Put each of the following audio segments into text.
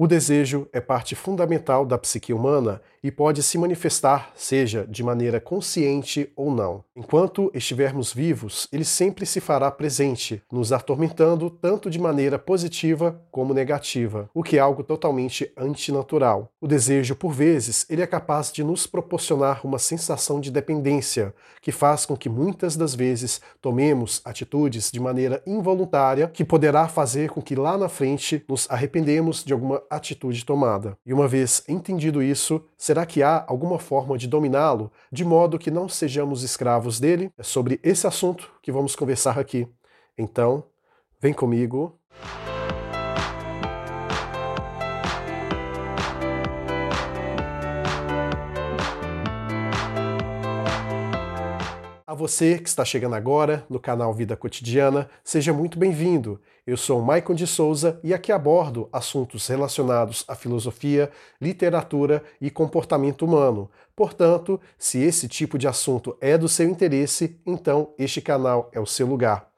O desejo é parte fundamental da psique humana e pode se manifestar, seja de maneira consciente ou não. Enquanto estivermos vivos, ele sempre se fará presente, nos atormentando tanto de maneira positiva como negativa, o que é algo totalmente antinatural. O desejo, por vezes, ele é capaz de nos proporcionar uma sensação de dependência, que faz com que muitas das vezes tomemos atitudes de maneira involuntária, que poderá fazer com que lá na frente nos arrependemos de alguma atitude tomada. E uma vez entendido isso, será que há alguma forma de dominá-lo de modo que não sejamos escravos dele? É sobre esse assunto que vamos conversar aqui. Então, vem comigo. A você que está chegando agora no canal Vida Cotidiana, seja muito bem-vindo. Eu sou Maicon de Souza e aqui abordo assuntos relacionados à filosofia, literatura e comportamento humano. Portanto, se esse tipo de assunto é do seu interesse, então este canal é o seu lugar.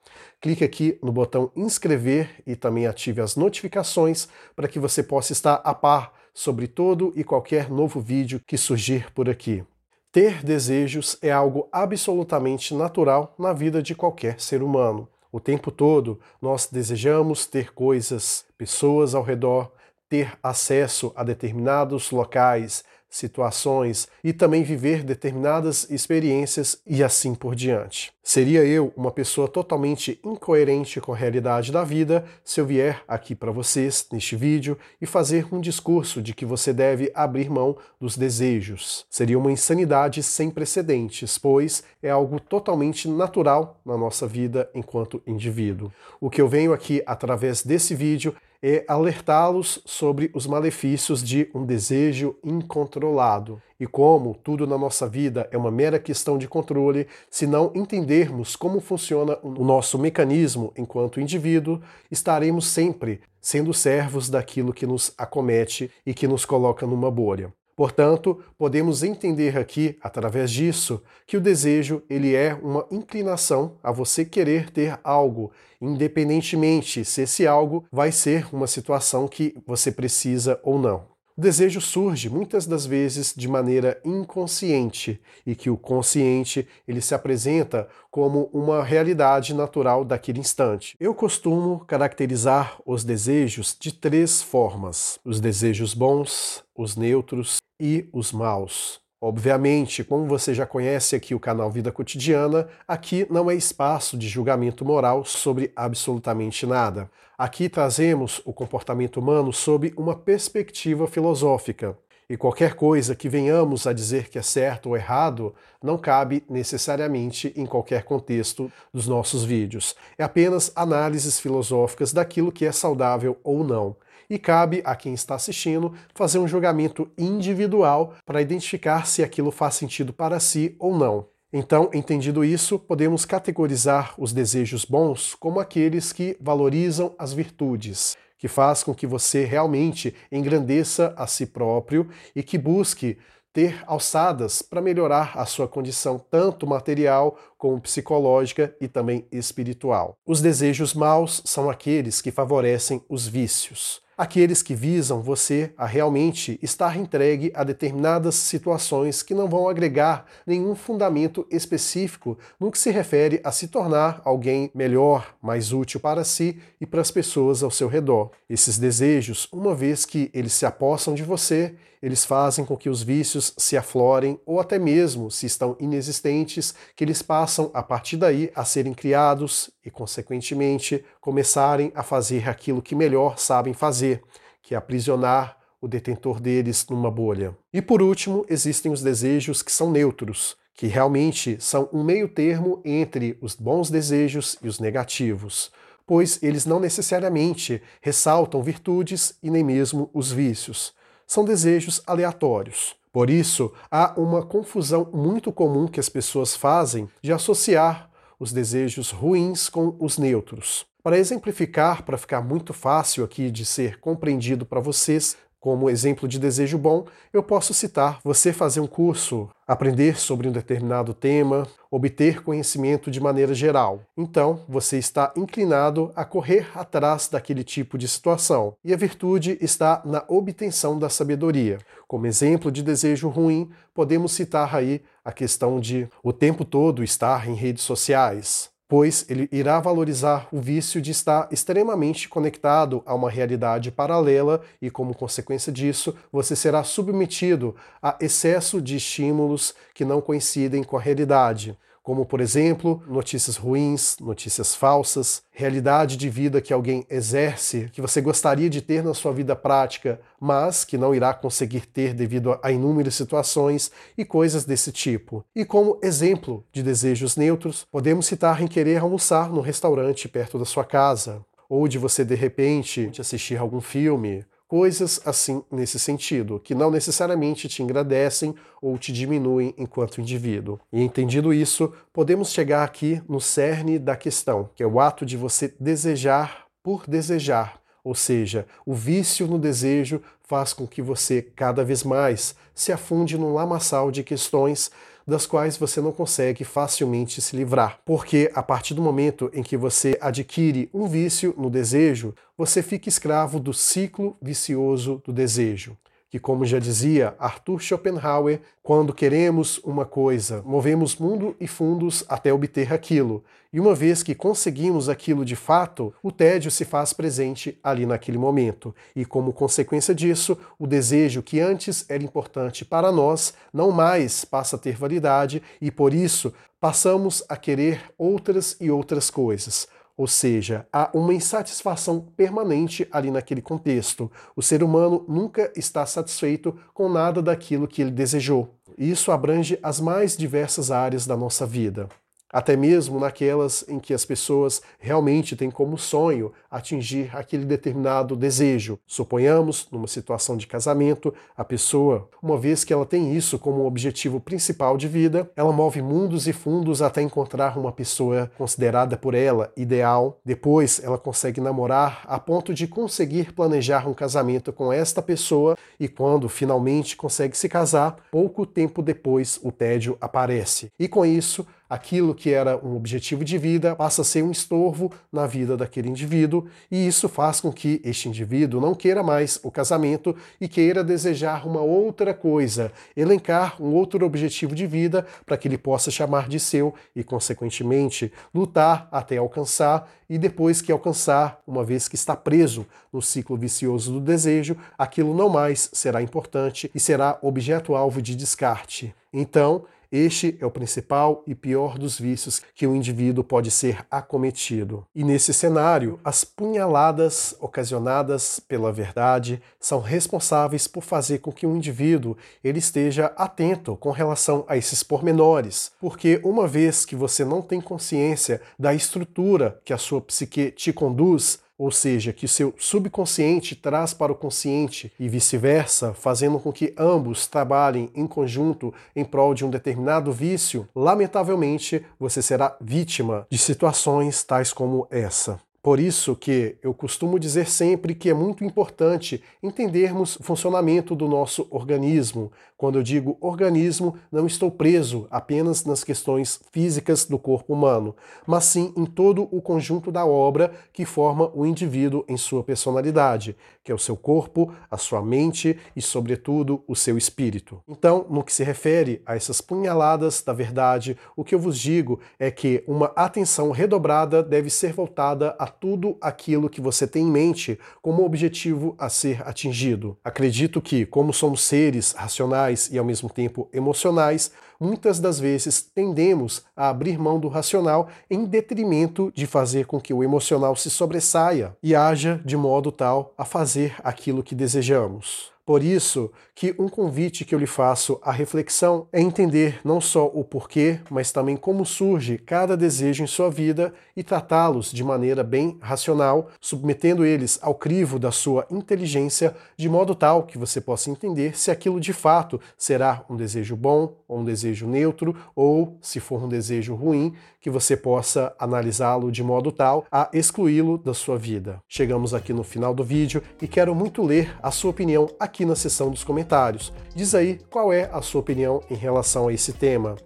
Clique aqui no botão inscrever e também ative as notificações para que você possa estar a par sobre todo e qualquer novo vídeo que surgir por aqui. Ter desejos é algo absolutamente natural na vida de qualquer ser humano. O tempo todo nós desejamos ter coisas, pessoas ao redor, ter acesso a determinados locais, situações e também viver determinadas experiências e assim por diante. Seria eu uma pessoa totalmente incoerente com a realidade da vida se eu vier aqui para vocês neste vídeo e fazer um discurso de que você deve abrir mão dos desejos. Seria uma insanidade sem precedentes, pois é algo totalmente natural na nossa vida enquanto indivíduo. O que eu venho aqui através desse vídeo é alertá-los sobre os malefícios de um desejo incontrolado e como tudo na nossa vida é uma mera questão de controle, se não entendermos como funciona o nosso mecanismo enquanto indivíduo, estaremos sempre sendo servos daquilo que nos acomete e que nos coloca numa bolha. Portanto, podemos entender aqui, através disso, que o desejo ele é uma inclinação a você querer ter algo, independentemente se esse algo vai ser uma situação que você precisa ou não. O desejo surge muitas das vezes de maneira inconsciente e que o consciente ele se apresenta como uma realidade natural daquele instante. Eu costumo caracterizar os desejos de três formas: os desejos bons, os neutros e os maus. Obviamente, como você já conhece aqui o canal Vida Cotidiana, aqui não é espaço de julgamento moral sobre absolutamente nada. Aqui trazemos o comportamento humano sob uma perspectiva filosófica. E qualquer coisa que venhamos a dizer que é certo ou errado não cabe necessariamente em qualquer contexto dos nossos vídeos. É apenas análises filosóficas daquilo que é saudável ou não e cabe a quem está assistindo fazer um julgamento individual para identificar se aquilo faz sentido para si ou não. Então, entendido isso, podemos categorizar os desejos bons como aqueles que valorizam as virtudes, que faz com que você realmente engrandeça a si próprio e que busque ter alçadas para melhorar a sua condição tanto material como psicológica e também espiritual. Os desejos maus são aqueles que favorecem os vícios aqueles que visam você a realmente estar entregue a determinadas situações que não vão agregar nenhum fundamento específico no que se refere a se tornar alguém melhor, mais útil para si e para as pessoas ao seu redor. Esses desejos, uma vez que eles se apossam de você, eles fazem com que os vícios se aflorem ou até mesmo, se estão inexistentes, que eles passam a partir daí a serem criados e, consequentemente, começarem a fazer aquilo que melhor sabem fazer, que é aprisionar o detentor deles numa bolha. E por último, existem os desejos que são neutros, que realmente são um meio termo entre os bons desejos e os negativos, pois eles não necessariamente ressaltam virtudes e nem mesmo os vícios são desejos aleatórios. Por isso, há uma confusão muito comum que as pessoas fazem de associar os desejos ruins com os neutros. Para exemplificar, para ficar muito fácil aqui de ser compreendido para vocês, Como exemplo de desejo bom, eu posso citar você fazer um curso, aprender sobre um determinado tema, obter conhecimento de maneira geral. Então, você está inclinado a correr atrás daquele tipo de situação. E a virtude está na obtenção da sabedoria. Como exemplo de desejo ruim, podemos citar aí a questão de o tempo todo estar em redes sociais, pois ele irá valorizar o vício de estar extremamente conectado a uma realidade paralela e, como consequência disso, você será submetido a excesso de estímulos que não coincidem com a realidade como, por exemplo, notícias ruins, notícias falsas, realidade de vida que alguém exerce, que você gostaria de ter na sua vida prática, mas que não irá conseguir ter devido a inúmeras situações e coisas desse tipo. E como exemplo de desejos neutros, podemos citar em querer almoçar no restaurante perto da sua casa, ou de você de repente assistir algum filme, coisas assim nesse sentido, que não necessariamente te engrandecem ou te diminuem enquanto indivíduo. E entendido isso, podemos chegar aqui no cerne da questão, que é o ato de você desejar por desejar, ou seja, o vício no desejo faz com que você cada vez mais se afunde num lamaçal de questões das quais você não consegue facilmente se livrar. Porque a partir do momento em que você adquire um vício no desejo, você fica escravo do ciclo vicioso do desejo que, como já dizia Arthur Schopenhauer, quando queremos uma coisa, movemos mundo e fundos até obter aquilo. E uma vez que conseguimos aquilo de fato, o tédio se faz presente ali naquele momento. E como consequência disso, o desejo que antes era importante para nós não mais passa a ter validade e por isso passamos a querer outras e outras coisas. Ou seja, há uma insatisfação permanente ali naquele contexto. O ser humano nunca está satisfeito com nada daquilo que ele desejou. Isso abrange as mais diversas áreas da nossa vida até mesmo naquelas em que as pessoas realmente têm como sonho atingir aquele determinado desejo. Suponhamos, numa situação de casamento, a pessoa, uma vez que ela tem isso como objetivo principal de vida, ela move mundos e fundos até encontrar uma pessoa considerada por ela ideal. Depois, ela consegue namorar a ponto de conseguir planejar um casamento com esta pessoa e quando finalmente consegue se casar, pouco tempo depois o tédio aparece. E com isso, aquilo que era um objetivo de vida passa a ser um estorvo na vida daquele indivíduo, e isso faz com que este indivíduo não queira mais o casamento e queira desejar uma outra coisa, elencar um outro objetivo de vida para que ele possa chamar de seu e, consequentemente, lutar até alcançar, e depois que alcançar, uma vez que está preso no ciclo vicioso do desejo, aquilo não mais será importante e será objeto-alvo de descarte. Então, este é o principal e pior dos vícios que o indivíduo pode ser acometido. E nesse cenário, as punhaladas ocasionadas pela verdade são responsáveis por fazer com que o indivíduo ele esteja atento com relação a esses pormenores, porque uma vez que você não tem consciência da estrutura que a sua psique te conduz, ou seja, que seu subconsciente traz para o consciente e vice-versa, fazendo com que ambos trabalhem em conjunto em prol de um determinado vício, lamentavelmente você será vítima de situações tais como essa. Por isso que eu costumo dizer sempre que é muito importante entendermos o funcionamento do nosso organismo. Quando eu digo organismo, não estou preso apenas nas questões físicas do corpo humano, mas sim em todo o conjunto da obra que forma o indivíduo em sua personalidade, que é o seu corpo, a sua mente e, sobretudo, o seu espírito. Então, no que se refere a essas punhaladas da verdade, o que eu vos digo é que uma atenção redobrada deve ser voltada a tudo aquilo que você tem em mente como objetivo a ser atingido. Acredito que, como somos seres racionais e ao mesmo tempo emocionais, muitas das vezes tendemos a abrir mão do racional em detrimento de fazer com que o emocional se sobressaia e haja de modo tal a fazer aquilo que desejamos. Por isso que um convite que eu lhe faço à reflexão é entender não só o porquê, mas também como surge cada desejo em sua vida e tratá-los de maneira bem racional, submetendo eles ao crivo da sua inteligência, de modo tal que você possa entender se aquilo de fato será um desejo bom ou um desejo neutro, ou se for um desejo ruim, que você possa analisá-lo de modo tal a excluí-lo da sua vida. Chegamos aqui no final do vídeo e quero muito ler a sua opinião aqui aqui na seção dos comentários. Diz aí qual é a sua opinião em relação a esse tema.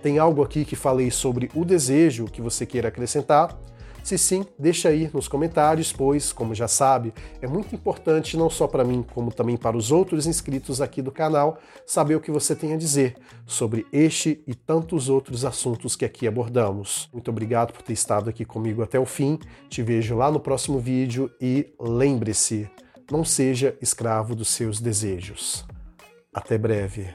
Tem algo aqui que falei sobre o desejo que você queira acrescentar? Se sim, deixa aí nos comentários, pois, como já sabe, é muito importante não só para mim, como também para os outros inscritos aqui do canal, saber o que você tem a dizer sobre este e tantos outros assuntos que aqui abordamos. Muito obrigado por ter estado aqui comigo até o fim. Te vejo lá no próximo vídeo e lembre-se, não seja escravo dos seus desejos. Até breve.